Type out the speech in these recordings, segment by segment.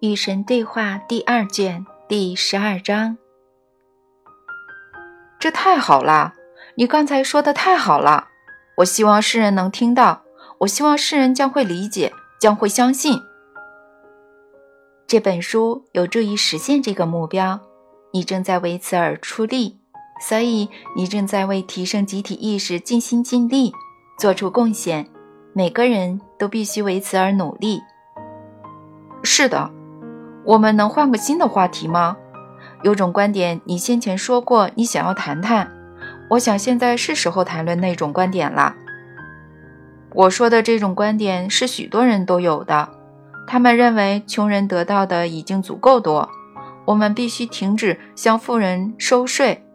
与神对话第二卷第十二章。这太好了！你刚才说的太好了！我希望世人能听到，我希望世人将会理解，将会相信。这本书有助于实现这个目标，你正在为此而出力，所以你正在为提升集体意识尽心尽力，做出贡献。每个人都必须为此而努力。是的。我们能换个新的话题吗？有种观点，你先前说过你想要谈谈，我想现在是时候谈论那种观点了。我说的这种观点是许多人都有的，他们认为穷人得到的已经足够多，我们必须停止向富人收税，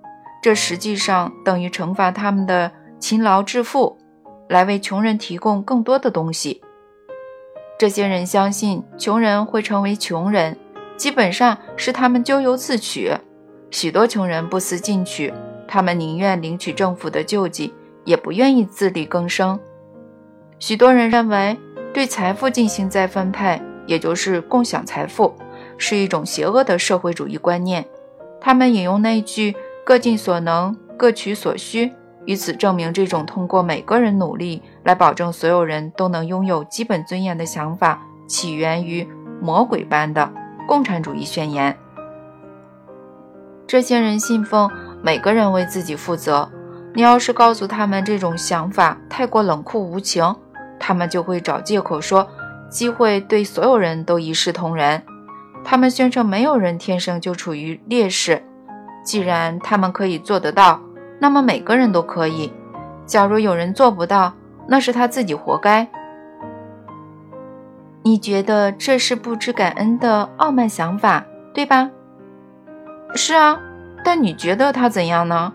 这实际上等于惩罚他们的勤劳致富，来为穷人提供更多的东西。这些人相信穷人会成为穷人，基本上是他们咎由自取。许多穷人不思进取，他们宁愿领取政府的救济，也不愿意自力更生。许多人认为，对财富进行再分配，也就是共享财富，是一种邪恶的社会主义观念。他们引用那句“各尽所能，各取所需”。以此证明，这种通过每个人努力来保证所有人都能拥有基本尊严的想法，起源于魔鬼般的共产主义宣言。这些人信奉每个人为自己负责。你要是告诉他们这种想法太过冷酷无情，他们就会找借口说机会对所有人都一视同仁。他们宣称没有人天生就处于劣势，既然他们可以做得到。那么每个人都可以。假如有人做不到，那是他自己活该。你觉得这是不知感恩的傲慢想法，对吧？是啊，但你觉得他怎样呢？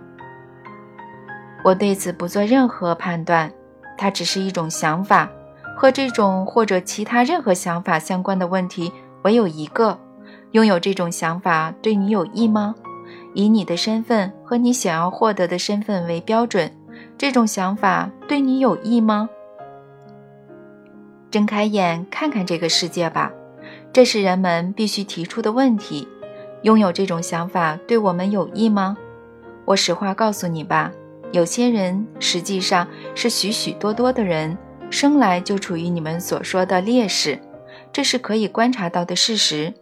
我对此不做任何判断。它只是一种想法，和这种或者其他任何想法相关的问题唯有一个：拥有这种想法对你有益吗？以你的身份和你想要获得的身份为标准，这种想法对你有益吗？睁开眼看看这个世界吧，这是人们必须提出的问题。拥有这种想法对我们有益吗？我实话告诉你吧，有些人实际上是许许多多的人生来就处于你们所说的劣势，这是可以观察到的事实。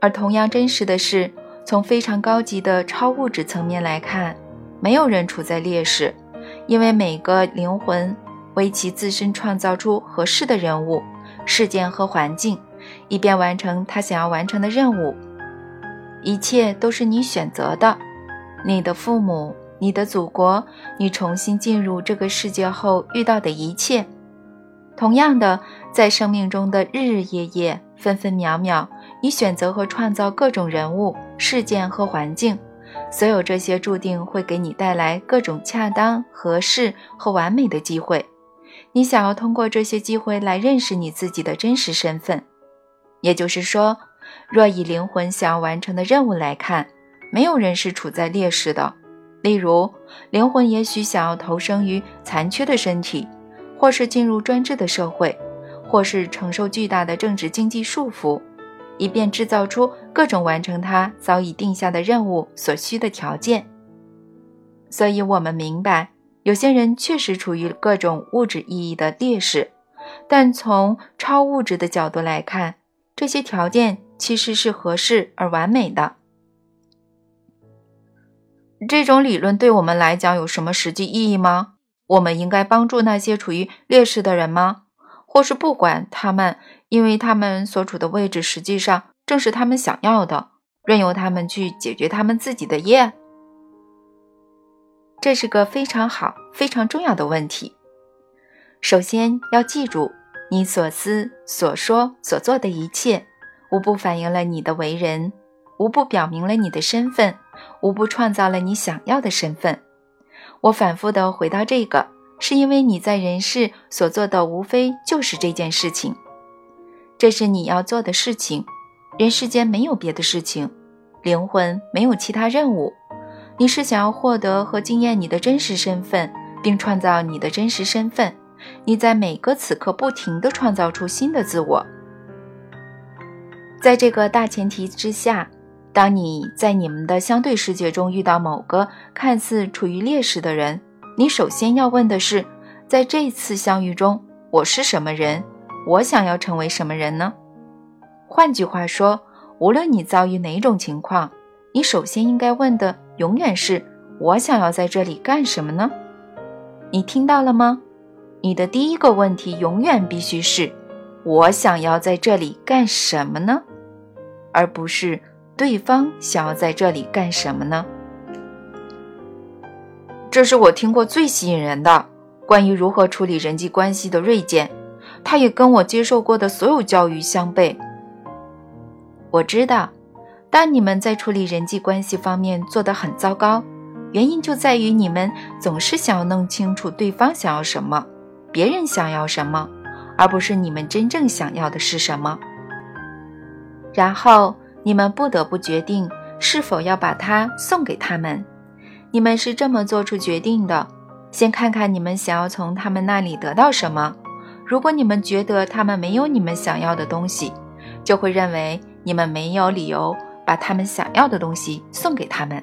而同样真实的是。从非常高级的超物质层面来看，没有人处在劣势，因为每个灵魂为其自身创造出合适的人物、事件和环境，以便完成他想要完成的任务。一切都是你选择的，你的父母、你的祖国、你重新进入这个世界后遇到的一切。同样的，在生命中的日日夜夜、分分秒秒。你选择和创造各种人物、事件和环境，所有这些注定会给你带来各种恰当、合适和完美的机会。你想要通过这些机会来认识你自己的真实身份。也就是说，若以灵魂想要完成的任务来看，没有人是处在劣势的。例如，灵魂也许想要投生于残缺的身体，或是进入专制的社会，或是承受巨大的政治经济束缚。以便制造出各种完成他早已定下的任务所需的条件。所以，我们明白，有些人确实处于各种物质意义的劣势，但从超物质的角度来看，这些条件其实是合适而完美的。这种理论对我们来讲有什么实际意义吗？我们应该帮助那些处于劣势的人吗？或是不管他们？因为他们所处的位置实际上正是他们想要的，任由他们去解决他们自己的业。这是个非常好、非常重要的问题。首先要记住，你所思、所说、所做的一切，无不反映了你的为人，无不表明了你的身份，无不创造了你想要的身份。我反复的回到这个，是因为你在人世所做的无非就是这件事情。这是你要做的事情，人世间没有别的事情，灵魂没有其他任务。你是想要获得和经验你的真实身份，并创造你的真实身份。你在每个此刻不停地创造出新的自我。在这个大前提之下，当你在你们的相对世界中遇到某个看似处于劣势的人，你首先要问的是：在这次相遇中，我是什么人？我想要成为什么人呢？换句话说，无论你遭遇哪种情况，你首先应该问的永远是：我想要在这里干什么呢？你听到了吗？你的第一个问题永远必须是：我想要在这里干什么呢？而不是对方想要在这里干什么呢？这是我听过最吸引人的关于如何处理人际关系的锐见，它也跟我接受过的所有教育相悖。我知道，但你们在处理人际关系方面做得很糟糕，原因就在于你们总是想要弄清楚对方想要什么，别人想要什么，而不是你们真正想要的是什么。然后你们不得不决定是否要把它送给他们。你们是这么做出决定的：先看看你们想要从他们那里得到什么。如果你们觉得他们没有你们想要的东西，就会认为你们没有理由把他们想要的东西送给他们，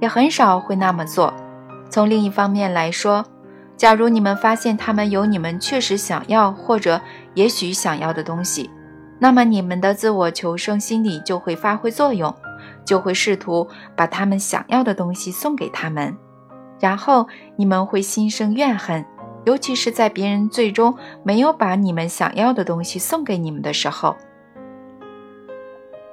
也很少会那么做。从另一方面来说，假如你们发现他们有你们确实想要或者也许想要的东西，那么，你们的自我求生心理就会发挥作用，就会试图把他们想要的东西送给他们，然后你们会心生怨恨，尤其是在别人最终没有把你们想要的东西送给你们的时候。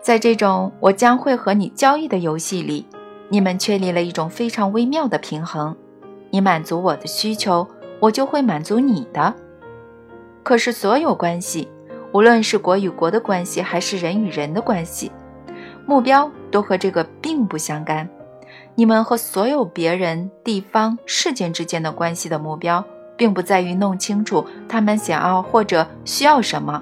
在这种我将会和你交易的游戏里，你们确立了一种非常微妙的平衡：你满足我的需求，我就会满足你的。可是，所有关系。无论是国与国的关系，还是人与人的关系，目标都和这个并不相干。你们和所有别人、地方、事件之间的关系的目标，并不在于弄清楚他们想要或者需要什么，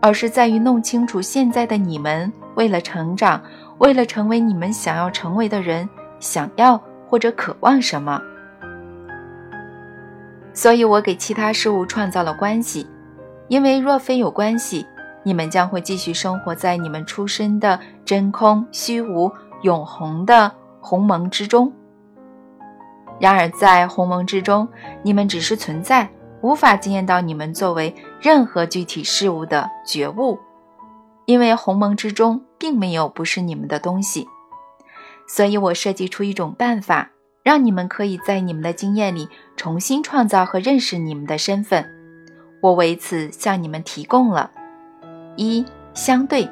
而是在于弄清楚现在的你们为了成长，为了成为你们想要成为的人，想要或者渴望什么。所以我给其他事物创造了关系。因为若非有关系，你们将会继续生活在你们出身的真空、虚无、永恒的鸿蒙之中。然而，在鸿蒙之中，你们只是存在，无法惊艳到你们作为任何具体事物的觉悟，因为鸿蒙之中并没有不是你们的东西。所以我设计出一种办法，让你们可以在你们的经验里重新创造和认识你们的身份。我为此向你们提供了：一、相对，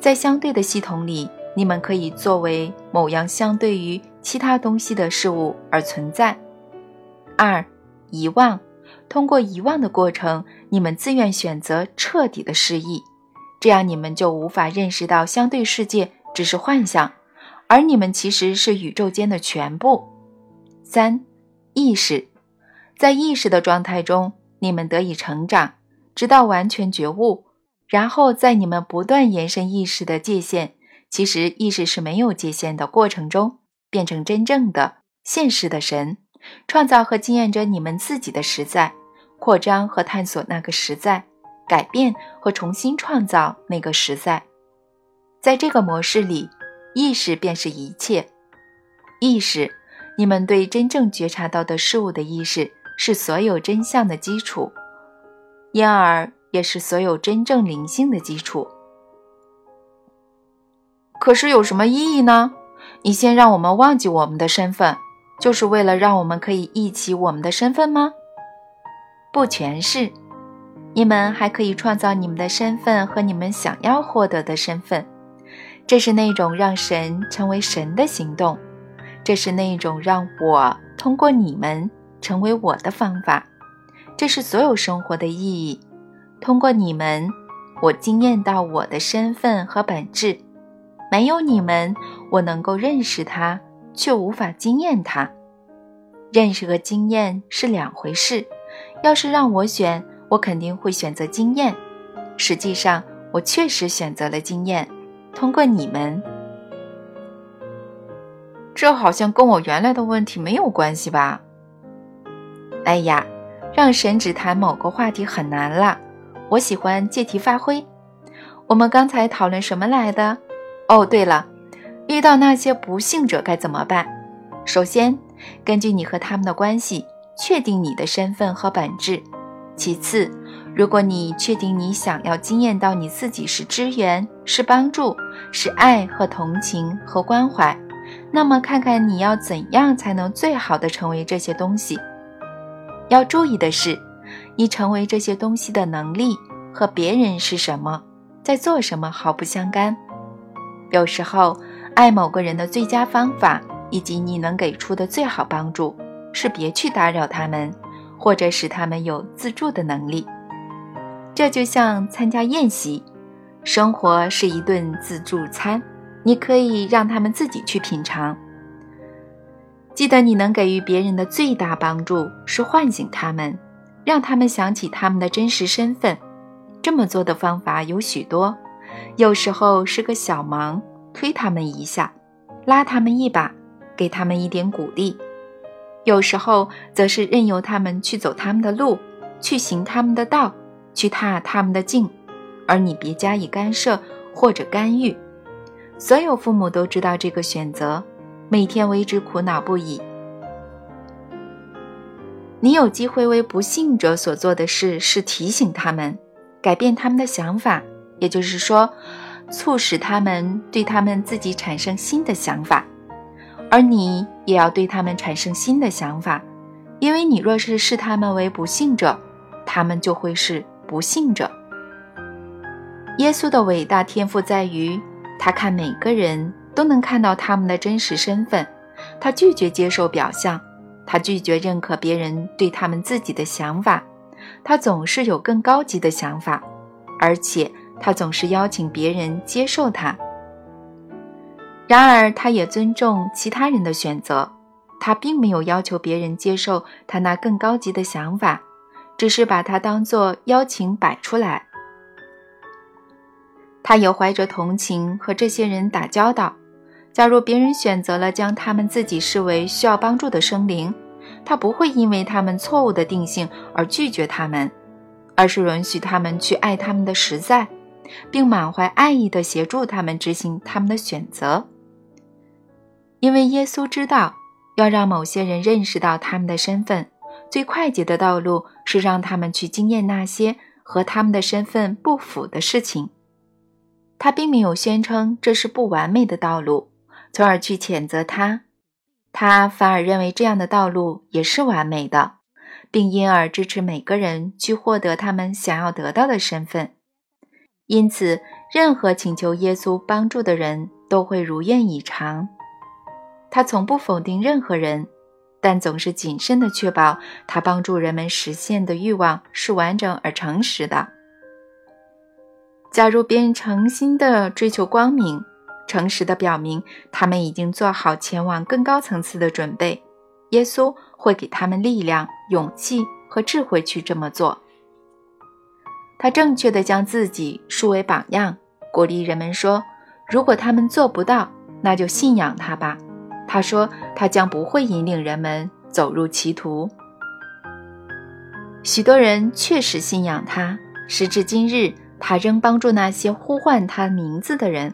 在相对的系统里，你们可以作为某样相对于其他东西的事物而存在；二、遗忘，通过遗忘的过程，你们自愿选择彻底的失忆，这样你们就无法认识到相对世界只是幻想，而你们其实是宇宙间的全部；三、意识，在意识的状态中。你们得以成长，直到完全觉悟，然后在你们不断延伸意识的界限——其实意识是没有界限的过程中，变成真正的现实的神，创造和经验着你们自己的实在，扩张和探索那个实在，改变和重新创造那个实在。在这个模式里，意识便是一切。意识，你们对真正觉察到的事物的意识。是所有真相的基础，因而也是所有真正灵性的基础。可是有什么意义呢？你先让我们忘记我们的身份，就是为了让我们可以忆起我们的身份吗？不全是，你们还可以创造你们的身份和你们想要获得的身份。这是那种让神成为神的行动，这是那种让我通过你们。成为我的方法，这是所有生活的意义。通过你们，我惊艳到我的身份和本质。没有你们，我能够认识它，却无法惊艳他。认识和经验是两回事。要是让我选，我肯定会选择经验。实际上，我确实选择了经验。通过你们，这好像跟我原来的问题没有关系吧？哎呀，让神只谈某个话题很难了。我喜欢借题发挥。我们刚才讨论什么来的？哦，对了，遇到那些不幸者该怎么办？首先，根据你和他们的关系，确定你的身份和本质。其次，如果你确定你想要经验到你自己是支援、是帮助、是爱和同情和关怀，那么看看你要怎样才能最好的成为这些东西。要注意的是，你成为这些东西的能力和别人是什么。在做什么毫不相干。有时候，爱某个人的最佳方法，以及你能给出的最好帮助，是别去打扰他们，或者使他们有自助的能力。这就像参加宴席，生活是一顿自助餐，你可以让他们自己去品尝。记得，你能给予别人的最大帮助是唤醒他们，让他们想起他们的真实身份。这么做的方法有许多，有时候是个小忙，推他们一下，拉他们一把，给他们一点鼓励；有时候则是任由他们去走他们的路，去行他们的道，去踏他们的径，而你别加以干涉或者干预。所有父母都知道这个选择，每天为之苦恼不已。你有机会为不幸者所做的事是提醒他们。改变他们的想法，也就是说，促使他们对他们自己产生新的想法，而你也要对他们产生新的想法，因为你若是视他们为不幸者，他们就会是不幸者。耶稣的伟大天赋在于，他看每个人都能看到他们的真实身份，他拒绝接受表象，他拒绝认可别人对他们自己的想法。他总是有更高级的想法，而且他总是邀请别人接受他。然而，他也尊重其他人的选择。他并没有要求别人接受他那更高级的想法，只是把它当作邀请摆出来。他也怀着同情和这些人打交道。假如别人选择了将他们自己视为需要帮助的生灵，他不会因为他们错误的定性而拒绝他们，而是允许他们去爱他们的实在，并满怀爱意地协助他们执行他们的选择。因为耶稣知道，要让某些人认识到他们的身份，最快捷的道路是让他们去经验那些和他们的身份不符的事情。他并没有宣称这是不完美的道路，从而去谴责他。他反而认为这样的道路也是完美的，并因而支持每个人去获得他们想要得到的身份。因此，任何请求耶稣帮助的人都会如愿以偿。他从不否定任何人，但总是谨慎地确保他帮助人们实现的欲望是完整而诚实的。假如别人诚心地追求光明，诚实的表明，他们已经做好前往更高层次的准备。耶稣会给他们力量、勇气和智慧去这么做。他正确的将自己树为榜样，鼓励人们说：“如果他们做不到，那就信仰他吧。”他说：“他将不会引领人们走入歧途。”许多人确实信仰他，时至今日，他仍帮助那些呼唤他名字的人。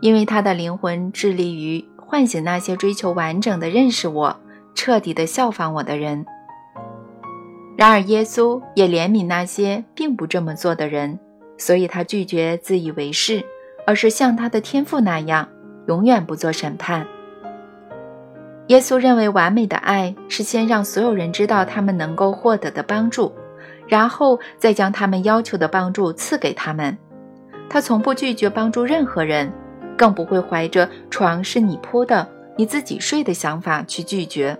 因为他的灵魂致力于唤醒那些追求完整的认识我、彻底的效仿我的人。然而，耶稣也怜悯那些并不这么做的人，所以他拒绝自以为是，而是像他的天赋那样，永远不做审判。耶稣认为，完美的爱是先让所有人知道他们能够获得的帮助，然后再将他们要求的帮助赐给他们。他从不拒绝帮助任何人。更不会怀着“床是你铺的，你自己睡”的想法去拒绝。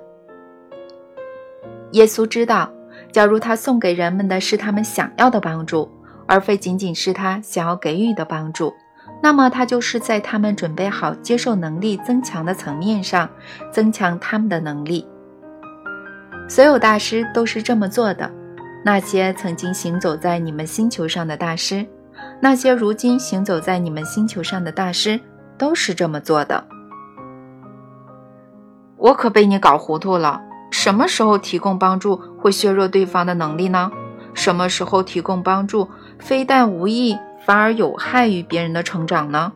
耶稣知道，假如他送给人们的是他们想要的帮助，而非仅仅是他想要给予的帮助，那么他就是在他们准备好接受能力增强的层面上增强他们的能力。所有大师都是这么做的。那些曾经行走在你们星球上的大师。那些如今行走在你们星球上的大师都是这么做的。我可被你搞糊涂了。什么时候提供帮助会削弱对方的能力呢？什么时候提供帮助非但无益，反而有害于别人的成长呢？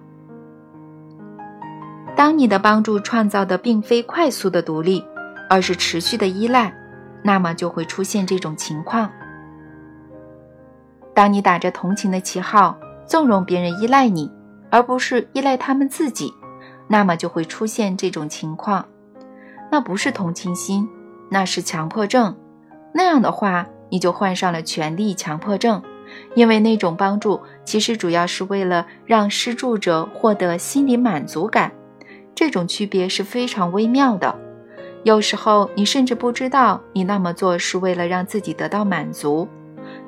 当你的帮助创造的并非快速的独立，而是持续的依赖，那么就会出现这种情况。当你打着同情的旗号，纵容别人依赖你，而不是依赖他们自己，那么就会出现这种情况。那不是同情心，那是强迫症。那样的话，你就患上了权力强迫症，因为那种帮助其实主要是为了让施助者获得心理满足感。这种区别是非常微妙的。有时候你甚至不知道你那么做是为了让自己得到满足，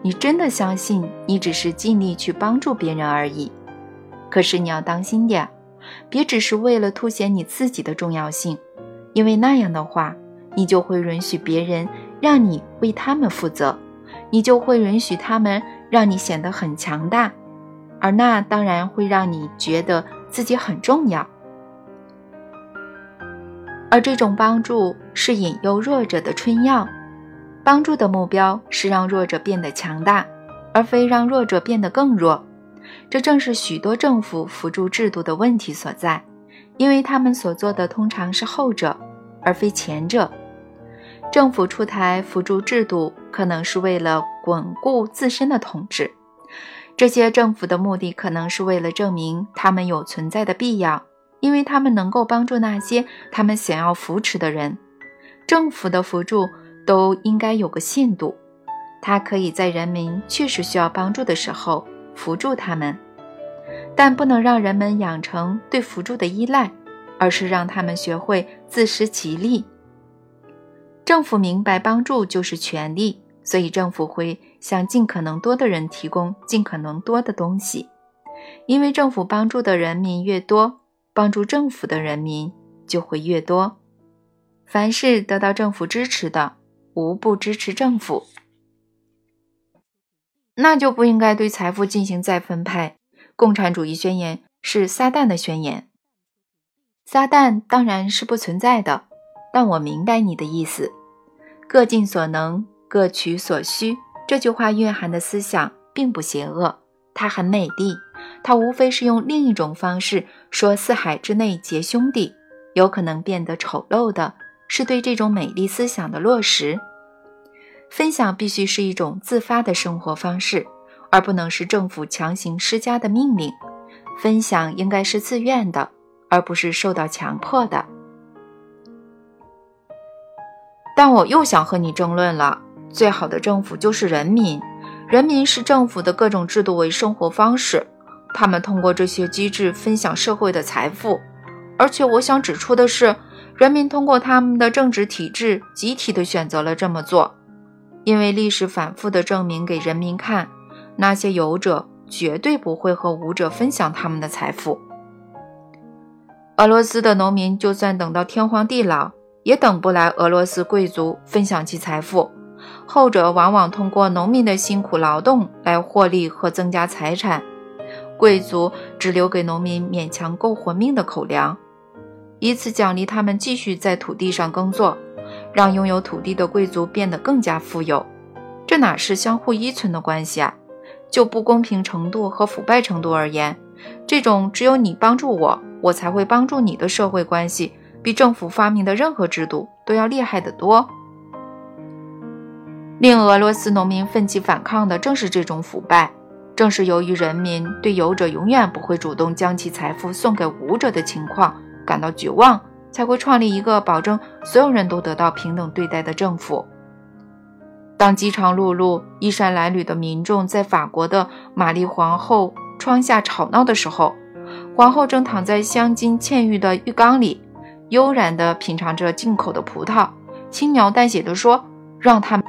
你真的相信你只是尽力去帮助别人而已。可是你要当心点，别只是为了凸显你自己的重要性。因为那样的话，你就会允许别人让你为他们负责，你就会允许他们让你显得很强大，而那当然会让你觉得自己很重要。而这种帮助是引诱弱者的春药，帮助的目标是让弱者变得强大，而非让弱者变得更弱。这正是许多政府辅助制度的问题所在。因为他们所做的通常是后者，而非前者。政府出台辅助制度，可能是为了巩固自身的统治。这些政府的目的可能是为了证明他们有存在的必要，因为他们能够帮助那些他们想要扶持的人。政府的辅助都应该有个限度，它可以在人民确实需要帮助的时候扶助他们。但不能让人们养成对辅助的依赖，而是让他们学会自食其力。政府明白帮助就是权利，所以政府会向尽可能多的人提供尽可能多的东西。因为政府帮助的人民越多，帮助政府的人民就会越多。凡是得到政府支持的，无不支持政府，那就不应该对财富进行再分配。共产主义宣言是撒旦的宣言。撒旦当然是不存在的，但我明白你的意思。各尽所能，各取所需。这句话蕴含的思想并不邪恶，它很美丽。它无非是用另一种方式说“四海之内皆兄弟”，有可能变得丑陋的是对这种美丽思想的落实。分享必须是一种自发的生活方式。而不能是政府强行施加的命令，分享应该是自愿的，而不是受到强迫的。但我又想和你争论了：最好的政府就是人民，人民视政府的各种制度为生活方式，他们通过这些机制分享社会的财富。而且我想指出的是，人民通过他们的政治体制集体的选择了这么做，因为历史反复的证明给人民看。那些有者绝对不会和无者分享他们的财富。俄罗斯的农民就算等到天荒地老，也等不来俄罗斯贵族分享其财富。后者往往通过农民的辛苦劳动来获利和增加财产，贵族只留给农民勉强够活命的口粮，以此奖励他们继续在土地上耕作，让拥有土地的贵族变得更加富有。这哪是相互依存的关系啊？就不公平程度和腐败程度而言，这种只有你帮助我，我才会帮助你的社会关系，比政府发明的任何制度都要厉害得多。令俄罗斯农民奋起反抗的正是这种腐败，正是由于人民对有者永远不会主动将其财富送给无者的情况感到绝望，才会创立一个保证所有人都得到平等对待的政府。当饥肠辘辘、衣衫褴褛的民众在法国的玛丽皇后窗下吵闹的时候，皇后正躺在镶金嵌玉的浴缸里，悠然地品尝着进口的葡萄，轻描淡写地说：“让他们。”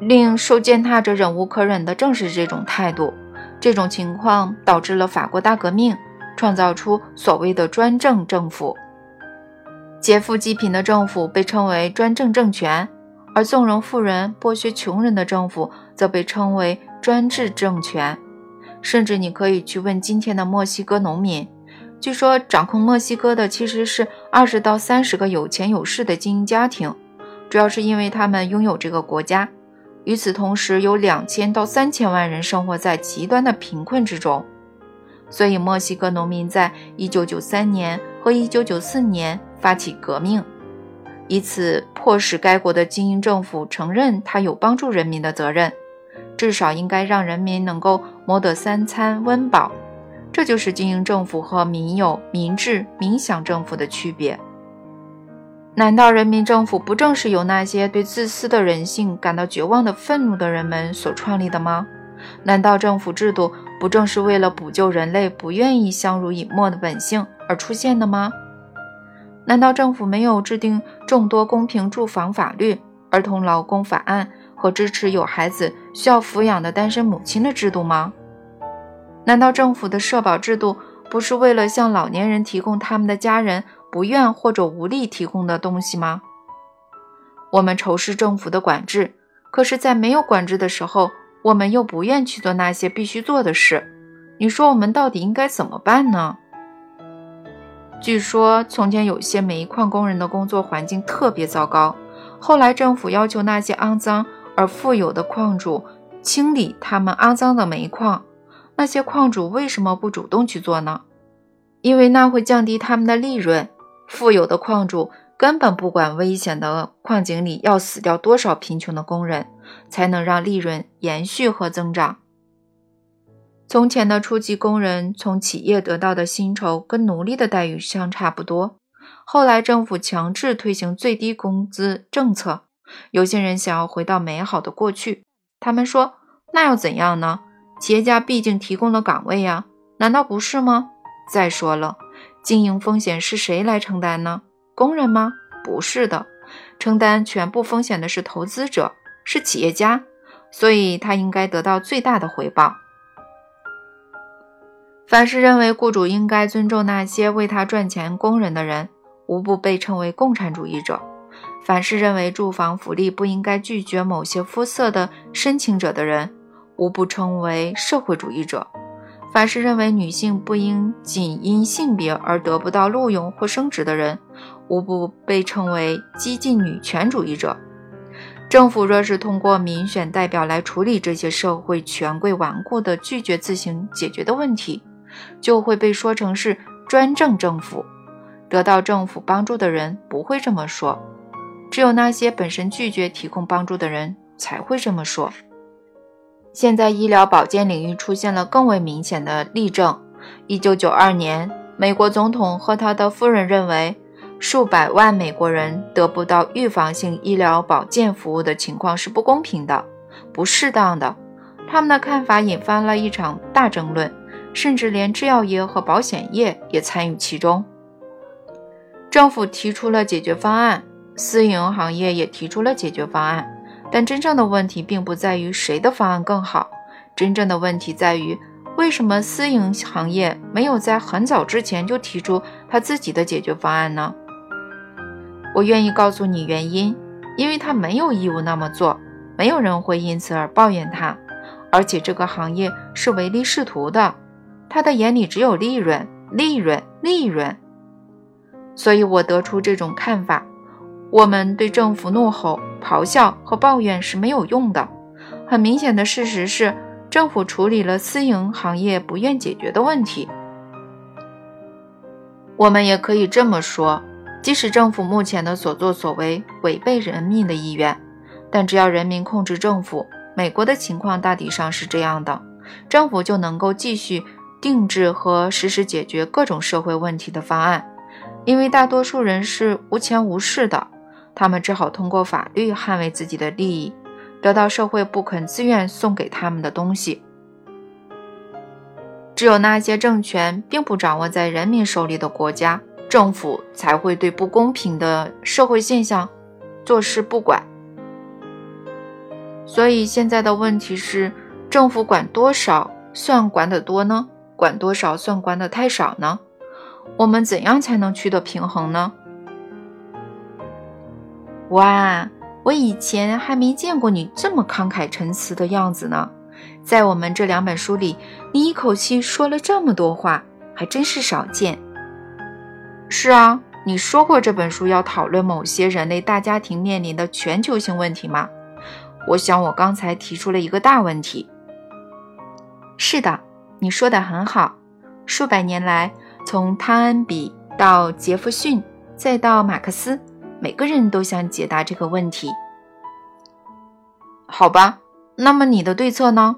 令受践踏者忍无可忍的正是这种态度。这种情况导致了法国大革命，创造出所谓的专政政府。劫富济贫的政府被称为专政政权。而纵容富人、剥削穷人的政府则被称为专制政权。甚至你可以去问今天的墨西哥农民，据说掌控墨西哥的其实是二十到三十个有钱有势的精英家庭，主要是因为他们拥有这个国家，与此同时，有两千到三千万人生活在极端的贫困之中。所以，墨西哥农民在1993年和1994年发起革命，以此迫使该国的精英政府承认他有帮助人民的责任，至少应该让人民能够谋得三餐温饱。这就是精英政府和民有、民治、民享政府的区别。难道人民政府不正是由那些对自私的人性感到绝望的愤怒的人们所创立的吗？难道政府制度不正是为了补救人类不愿意相濡以沫的本性而出现的吗？难道政府没有制定众多公平住房法律、儿童劳工法案和支持有孩子需要抚养的单身母亲的制度吗？难道政府的社保制度不是为了向老年人提供他们的家人不愿或者无力提供的东西吗？我们仇视政府的管制，可是，在没有管制的时候。我们又不愿去做那些必须做的事，你说我们到底应该怎么办呢？据说从前有些煤矿工人的工作环境特别糟糕，后来政府要求那些肮脏而富有的矿主清理他们肮脏的煤矿，那些矿主为什么不主动去做呢？因为那会降低他们的利润。富有的矿主根本不管危险的矿井里要死掉多少贫穷的工人。才能让利润延续和增长。从前的初级工人从企业得到的薪酬跟奴隶的待遇相差不多。后来政府强制推行最低工资政策，有些人想要回到美好的过去。他们说：“那又怎样呢？企业家毕竟提供了岗位呀，难道不是吗？再说了，经营风险是谁来承担呢？工人吗？不是的，承担全部风险的是投资者。”是企业家，所以他应该得到最大的回报。凡是认为雇主应该尊重那些为他赚钱工人的人，无不被称为共产主义者；凡是认为住房福利不应该拒绝某些肤色的申请者的人，无不称为社会主义者；凡是认为女性不应仅因性别而得不到录用或升职的人，无不被称为激进女权主义者。政府若是通过民选代表来处理这些社会权贵顽固的拒绝自行解决的问题，就会被说成是专政政府。得到政府帮助的人不会这么说，只有那些本身拒绝提供帮助的人才会这么说。现在医疗保健领域出现了更为明显的例证。一九九二年，美国总统和他的夫人认为。数百万美国人得不到预防性医疗保健服务的情况是不公平的、不适当的。他们的看法引发了一场大争论，甚至连制药业和保险业也参与其中。政府提出了解决方案，私营行业也提出了解决方案，但真正的问题并不在于谁的方案更好，真正的问题在于为什么私营行业没有在很早之前就提出他自己的解决方案呢？我愿意告诉你原因，因为他没有义务那么做，没有人会因此而抱怨他，而且这个行业是唯利是图的，他的眼里只有利润，利润，利润。所以我得出这种看法：我们对政府怒吼、咆哮和抱怨是没有用的。很明显的事实是，政府处理了私营行业不愿解决的问题。我们也可以这么说。即使政府目前的所作所为违背人民的意愿，但只要人民控制政府，美国的情况大体上是这样的，政府就能够继续定制和实施解决各种社会问题的方案。因为大多数人是无钱无势的，他们只好通过法律捍卫自己的利益，得到社会不肯自愿送给他们的东西。只有那些政权并不掌握在人民手里的国家。政府才会对不公平的社会现象坐视不管。所以现在的问题是：政府管多少算管得多呢？管多少算管得太少呢？我们怎样才能取得平衡呢？哇，我以前还没见过你这么慷慨陈词的样子呢。在我们这两本书里，你一口气说了这么多话，还真是少见。是啊，你说过这本书要讨论某些人类大家庭面临的全球性问题吗？我想我刚才提出了一个大问题。是的，你说的很好。数百年来，从汤恩比到杰弗逊，再到马克思，每个人都想解答这个问题。好吧，那么你的对策呢？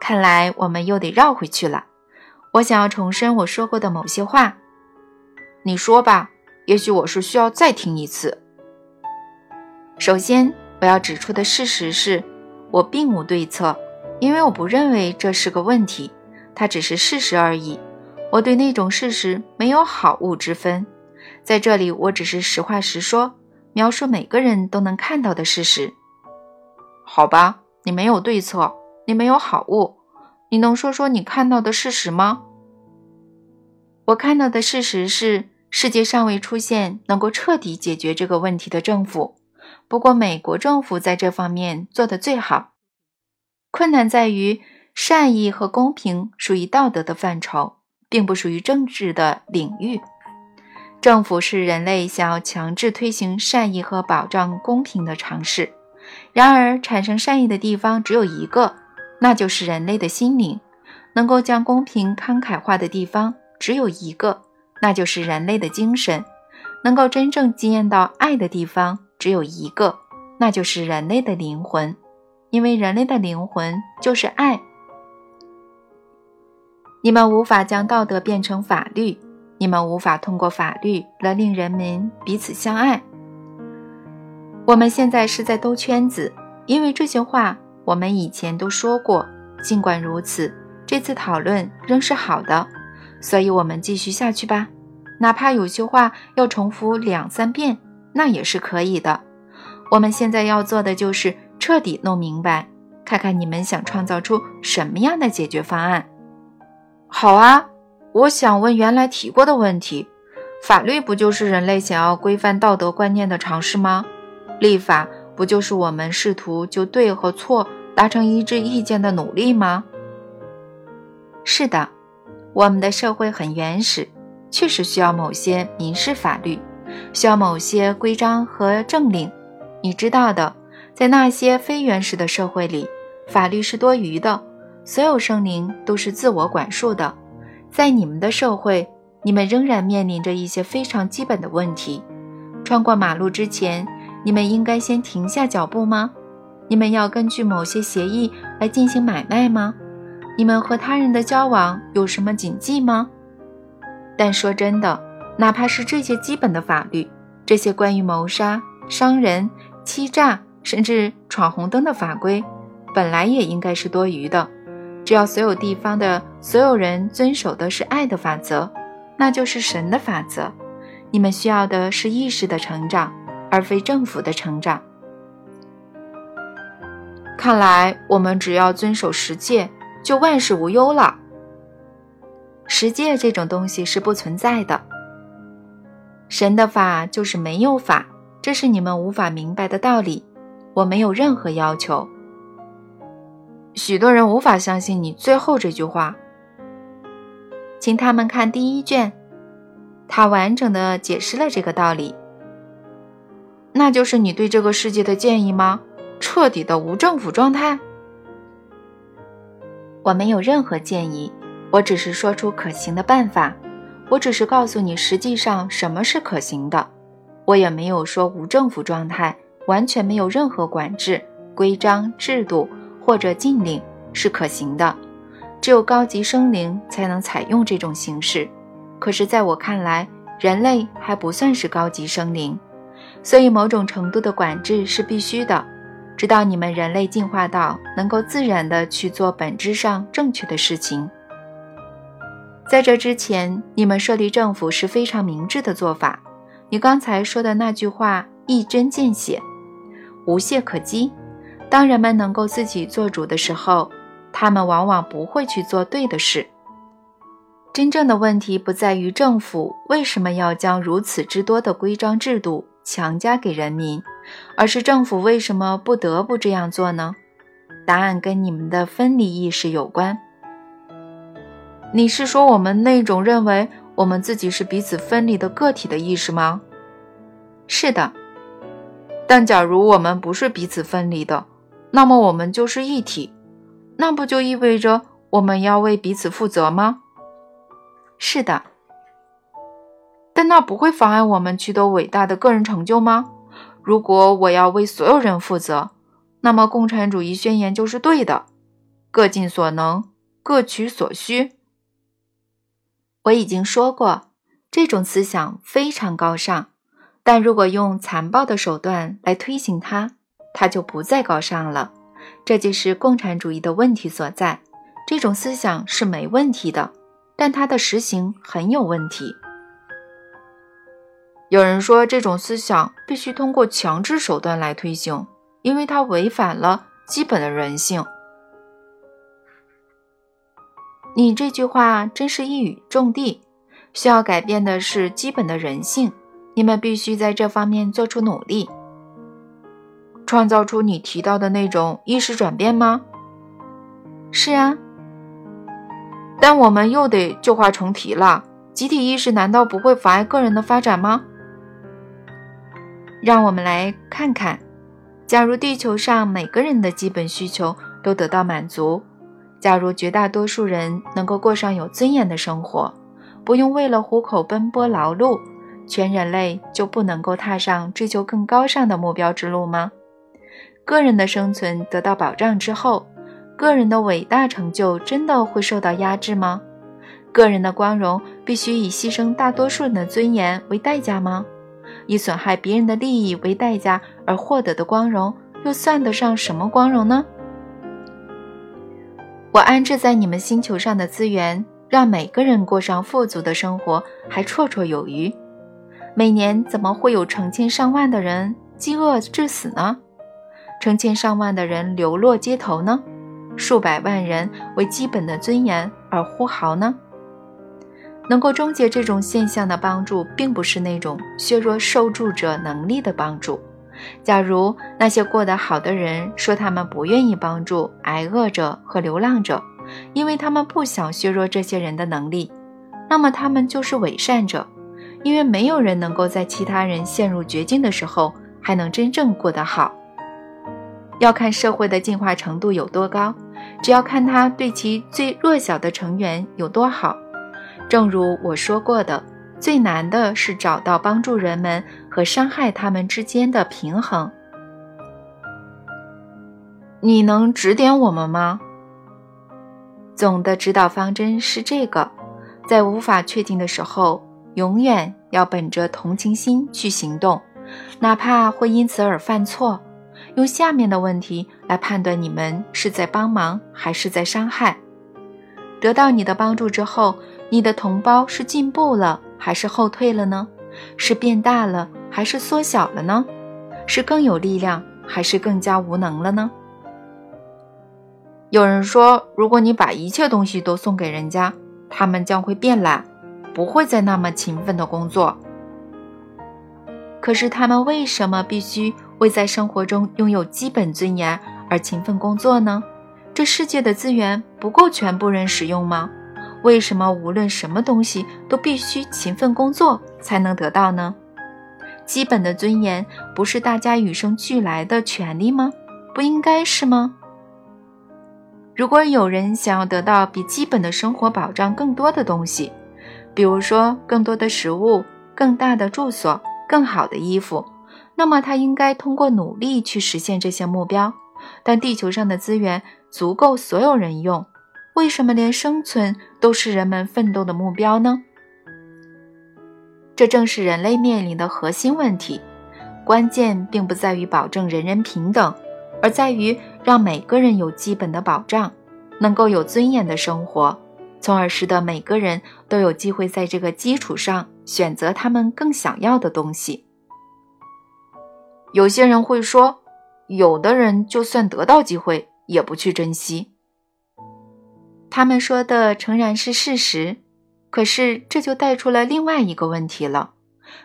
看来我们又得绕回去了。我想要重申我说过的某些话。你说吧，也许我是需要再听一次。首先，我要指出的事实是，我并无对策，因为我不认为这是个问题，它只是事实而已。我对那种事实没有好恶之分。在这里，我只是实话实说，描述每个人都能看到的事实。好吧，你没有对策，你没有好恶，你能说说你看到的事实吗？我看到的事实是，世界尚未出现能够彻底解决这个问题的政府。不过，美国政府在这方面做得最好。困难在于，善意和公平属于道德的范畴，并不属于政治的领域。政府是人类想要强制推行善意和保障公平的尝试。然而，产生善意的地方只有一个，那就是人类的心灵；能够将公平慷慨化的地方只有一个，那就是人类的精神；能够真正惊艳到爱的地方。只有一个，那就是人类的灵魂，因为人类的灵魂就是爱。你们无法将道德变成法律，你们无法通过法律来令人民彼此相爱。我们现在是在兜圈子，因为这些话我们以前都说过。尽管如此，这次讨论仍是好的，所以我们继续下去吧，哪怕有些话要重复两三遍。那也是可以的。我们现在要做的就是彻底弄明白，看看你们想创造出什么样的解决方案。好啊，我想问原来提过的问题：法律不就是人类想要规范道德观念的尝试吗？立法不就是我们试图就对和错达成一致意见的努力吗？是的，我们的社会很原始，确实需要某些民事法律。需要某些规章和政令，你知道的，在那些非原始的社会里，法律是多余的，所有生灵都是自我管束的。在你们的社会，你们仍然面临着一些非常基本的问题。穿过马路之前，你们应该先停下脚步吗？你们要根据某些协议来进行买卖吗？你们和他人的交往有什么谨记吗？但说真的。哪怕是这些基本的法律，这些关于谋杀、伤人、欺诈，甚至闯红灯的法规，本来也应该是多余的。只要所有地方的所有人遵守的是爱的法则，那就是神的法则。你们需要的是意识的成长，而非政府的成长。看来我们只要遵守十戒，就万事无忧了。十戒这种东西是不存在的。神的法就是没有法，这是你们无法明白的道理。我没有任何要求。许多人无法相信你最后这句话，请他们看第一卷，他完整的解释了这个道理。那就是你对这个世界的建议吗？彻底的无政府状态？我没有任何建议，我只是说出可行的办法。我只是告诉你，实际上什么是可行的。我也没有说无政府状态，完全没有任何管制、规章制度或者禁令是可行的。只有高级生灵才能采用这种形式。可是，在我看来，人类还不算是高级生灵，所以某种程度的管制是必须的，直到你们人类进化到能够自然地去做本质上正确的事情。在这之前，你们设立政府是非常明智的做法。你刚才说的那句话一针见血，无懈可击。当人们能够自己做主的时候，他们往往不会去做对的事。真正的问题不在于政府为什么要将如此之多的规章制度强加给人民，而是政府为什么不得不这样做呢？答案跟你们的分离意识有关。你是说我们那种认为我们自己是彼此分离的个体的意识吗？是的。但假如我们不是彼此分离的，那么我们就是一体。那不就意味着我们要为彼此负责吗？是的。但那不会妨碍我们取得伟大的个人成就吗？如果我要为所有人负责，那么共产主义宣言就是对的：各尽所能，各取所需。我已经说过，这种思想非常高尚，但如果用残暴的手段来推行它，它就不再高尚了。这就是共产主义的问题所在。这种思想是没问题的，但它的实行很有问题。有人说，这种思想必须通过强制手段来推行，因为它违反了基本的人性。你这句话真是一语中的。需要改变的是基本的人性，你们必须在这方面做出努力，创造出你提到的那种意识转变吗？是啊。但我们又得旧话重提了，集体意识难道不会妨碍个人的发展吗？让我们来看看，假如地球上每个人的基本需求都得到满足，假如绝大多数人能够过上有尊严的生活，不用为了糊口奔波劳碌，全人类就不能够踏上追求更高尚的目标之路吗？个人的生存得到保障之后，个人的伟大成就真的会受到压制吗？个人的光荣必须以牺牲大多数人的尊严为代价吗？以损害别人的利益为代价而获得的光荣，又算得上什么光荣呢？我安置在你们星球上的资源，让每个人过上富足的生活，还绰绰有余。每年怎么会有成千上万的人饥饿致死呢？成千上万的人流落街头呢？数百万人为基本的尊严而呼号呢？能够终结这种现象的帮助，并不是那种削弱受助者能力的帮助。假如那些过得好的人说他们不愿意帮助挨饿者和流浪者，因为他们不想削弱这些人的能力，那么他们就是伪善者。因为没有人能够在其他人陷入绝境的时候还能真正过得好。要看社会的进化程度有多高，只要看他对其最弱小的成员有多好。正如我说过的，最难的是找到帮助人们和伤害他们之间的平衡。你能指点我们吗？总的指导方针是这个：在无法确定的时候，永远要本着同情心去行动，哪怕会因此而犯错。用下面的问题来判断你们是在帮忙还是在伤害。得到你的帮助之后。你的同胞是进步了还是后退了呢？是变大了还是缩小了呢？是更有力量还是更加无能了呢？有人说，如果你把一切东西都送给人家，他们将会变懒，不会再那么勤奋的工作。可是他们为什么必须为在生活中拥有基本尊严而勤奋工作呢？这世界的资源不够全部人使用吗？为什么无论什么东西都必须勤奋工作才能得到呢？基本的尊严不是大家与生俱来的权利吗？不应该是吗？如果有人想要得到比基本的生活保障更多的东西，比如说更多的食物、更大的住所、更好的衣服，那么他应该通过努力去实现这些目标。但地球上的资源足够所有人用。为什么连生存都是人们奋斗的目标呢？这正是人类面临的核心问题。关键并不在于保证人人平等，而在于让每个人有基本的保障，能够有尊严的生活，从而使得每个人都有机会在这个基础上选择他们更想要的东西。有些人会说，有的人就算得到机会，也不去珍惜。他们说的诚然是事实，可是这就带出了另外一个问题了：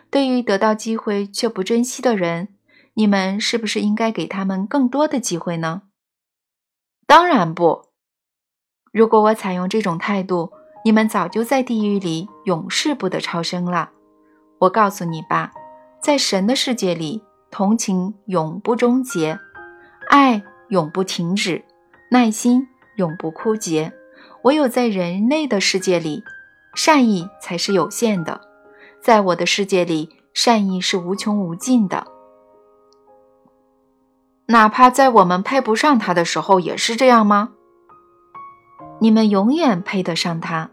对于得到机会却不珍惜的人，你们是不是应该给他们更多的机会呢？当然不。如果我采用这种态度，你们早就在地狱里永世不得超生了。我告诉你吧，在神的世界里，同情永不终结，爱永不停止，耐心永不枯竭。唯有在人类的世界里，善意才是有限的；在我的世界里，善意是无穷无尽的。哪怕在我们配不上他的时候，也是这样吗？你们永远配得上他。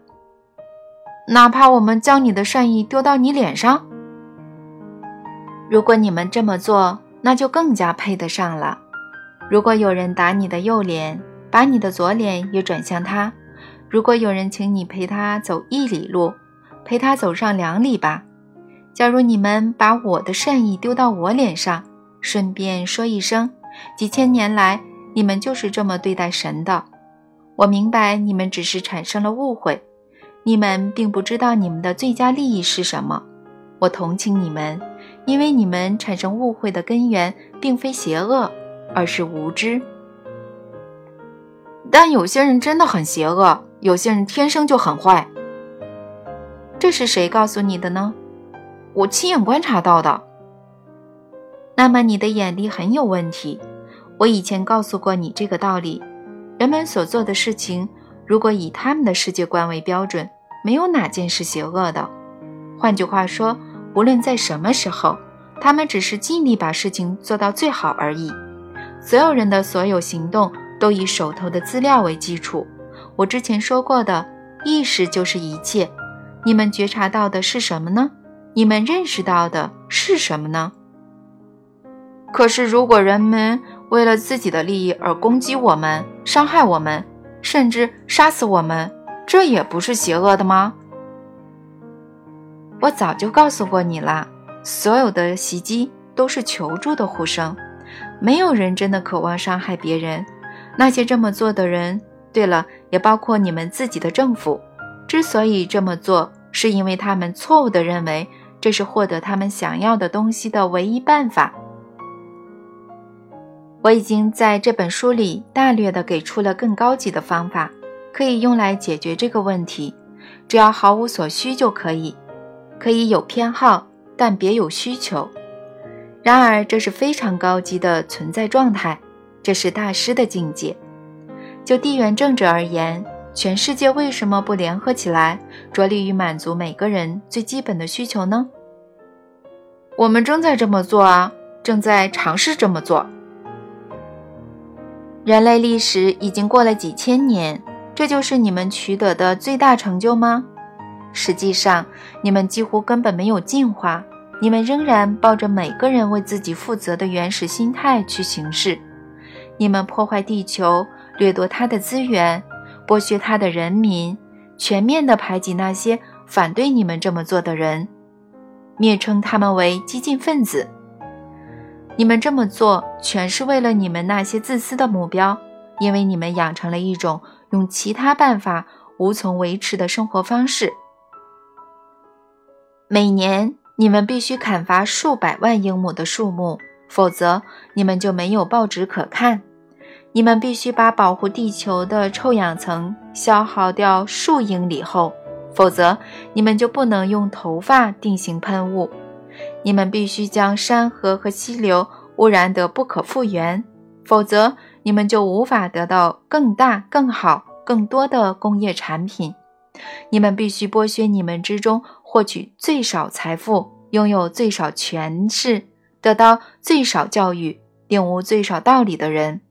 哪怕我们将你的善意丢到你脸上，如果你们这么做，那就更加配得上了。如果有人打你的右脸，把你的左脸也转向他；如果有人请你陪他走一里路，陪他走上两里吧。假如你们把我的善意丢到我脸上，顺便说一声，几千年来你们就是这么对待神的。我明白你们只是产生了误会。你们并不知道你们的最佳利益是什么，我同情你们，因为你们产生误会的根源并非邪恶，而是无知。但有些人真的很邪恶，有些人天生就很坏。这是谁告诉你的呢？我亲眼观察到的。那么你的眼力很有问题。我以前告诉过你这个道理：人们所做的事情。如果以他们的世界观为标准，没有哪件是邪恶的。换句话说，无论在什么时候，他们只是尽力把事情做到最好而已。所有人的所有行动都以手头的资料为基础。我之前说过的，意识就是一切。你们觉察到的是什么呢？你们认识到的是什么呢？可是，如果人们为了自己的利益而攻击我们、伤害我们，甚至杀死我们，这也不是邪恶的吗？我早就告诉过你了，所有的袭击都是求助的呼声，没有人真的渴望伤害别人。那些这么做的人，对了，也包括你们自己的政府，之所以这么做，是因为他们错误地认为这是获得他们想要的东西的唯一办法。我已经在这本书里大略地给出了更高级的方法，可以用来解决这个问题。只要毫无所需就可以，可以有偏好，但别有需求。然而，这是非常高级的存在状态，这是大师的境界。就地缘政治而言，全世界为什么不联合起来，着力于满足每个人最基本的需求呢？我们正在这么做啊，正在尝试这么做。人类历史已经过了几千年，这就是你们取得的最大成就吗？实际上，你们几乎根本没有进化，你们仍然抱着每个人为自己负责的原始心态去行事。你们破坏地球，掠夺它的资源，剥削它的人民，全面地排挤那些反对你们这么做的人，蔑称他们为激进分子。你们这么做全是为了你们那些自私的目标，因为你们养成了一种用其他办法无从维持的生活方式。每年你们必须砍伐数百万英亩的树木，否则你们就没有报纸可看。你们必须把保护地球的臭氧层消耗掉数英里后，否则你们就不能用头发定型喷雾。你们必须将山河和溪流污染得不可复原，否则你们就无法得到更大、更好、更多的工业产品。你们必须剥削你们之中获取最少财富、拥有最少权势、得到最少教育、领悟最少道理的人，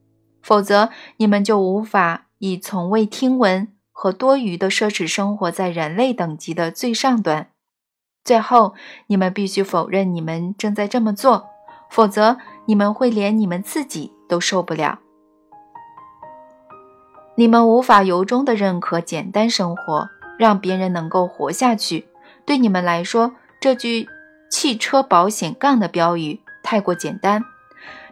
否则你们就无法以从未听闻和多余的奢侈生活在人类等级的最上端。最后，你们必须否认你们正在这么做，否则你们会连你们自己都受不了。你们无法由衷的认可简单生活，让别人能够活下去。对你们来说，这句“汽车保险杠”的标语太过简单，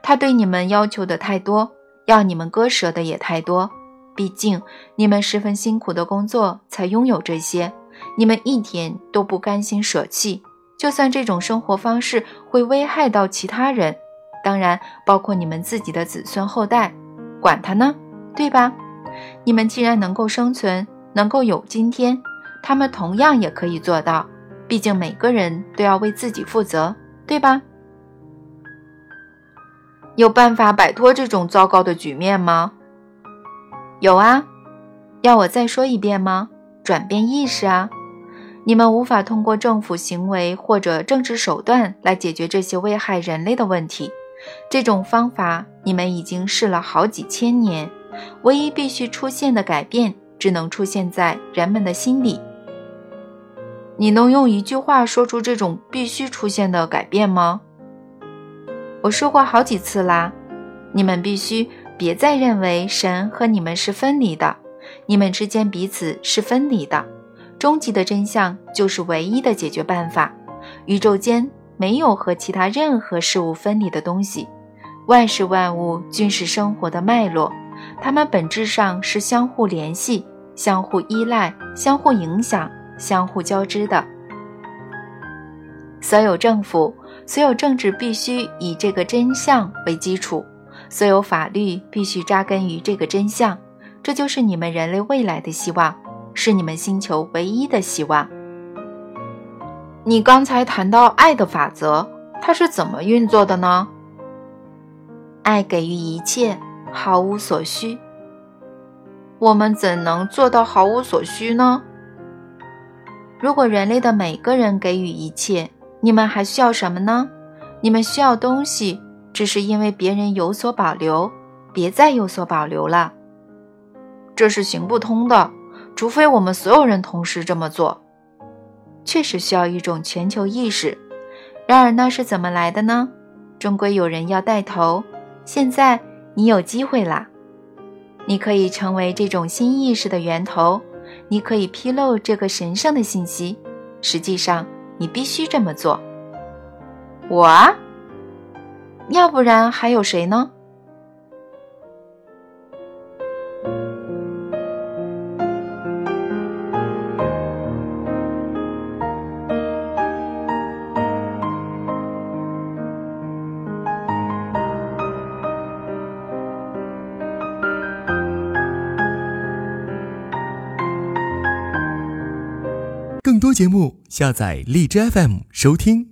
它对你们要求的太多，要你们割舍的也太多。毕竟，你们十分辛苦的工作才拥有这些。你们一点都不甘心舍弃，就算这种生活方式会危害到其他人，当然包括你们自己的子孙后代，管他呢，对吧？你们既然能够生存，能够有今天，他们同样也可以做到。毕竟每个人都要为自己负责，对吧？有办法摆脱这种糟糕的局面吗？有啊，要我再说一遍吗？转变意识啊！你们无法通过政府行为或者政治手段来解决这些危害人类的问题。这种方法你们已经试了好几千年。唯一必须出现的改变，只能出现在人们的心里。你能用一句话说出这种必须出现的改变吗？我说过好几次啦，你们必须别再认为神和你们是分离的，你们之间彼此是分离的。终极的真相就是唯一的解决办法。宇宙间没有和其他任何事物分离的东西，万事万物均是生活的脉络，它们本质上是相互联系、相互依赖、相互影响、相互交织的。所有政府。所有政治必须以这个真相为基础，所有法律必须扎根于这个真相。这就是你们人类未来的希望，是你们星球唯一的希望。你刚才谈到爱的法则，它是怎么运作的呢？爱给予一切，毫无所需。我们怎能做到毫无所需呢？如果人类的每个人给予一切。你们还需要什么呢？你们需要东西，只是因为别人有所保留，别再有所保留了。这是行不通的，除非我们所有人同时这么做。确实需要一种全球意识，然而那是怎么来的呢？终归有人要带头。现在你有机会啦，你可以成为这种新意识的源头，你可以披露这个神圣的信息。实际上。你必须这么做，我，要不然还有谁呢？节目，下载荔枝 FM 收听。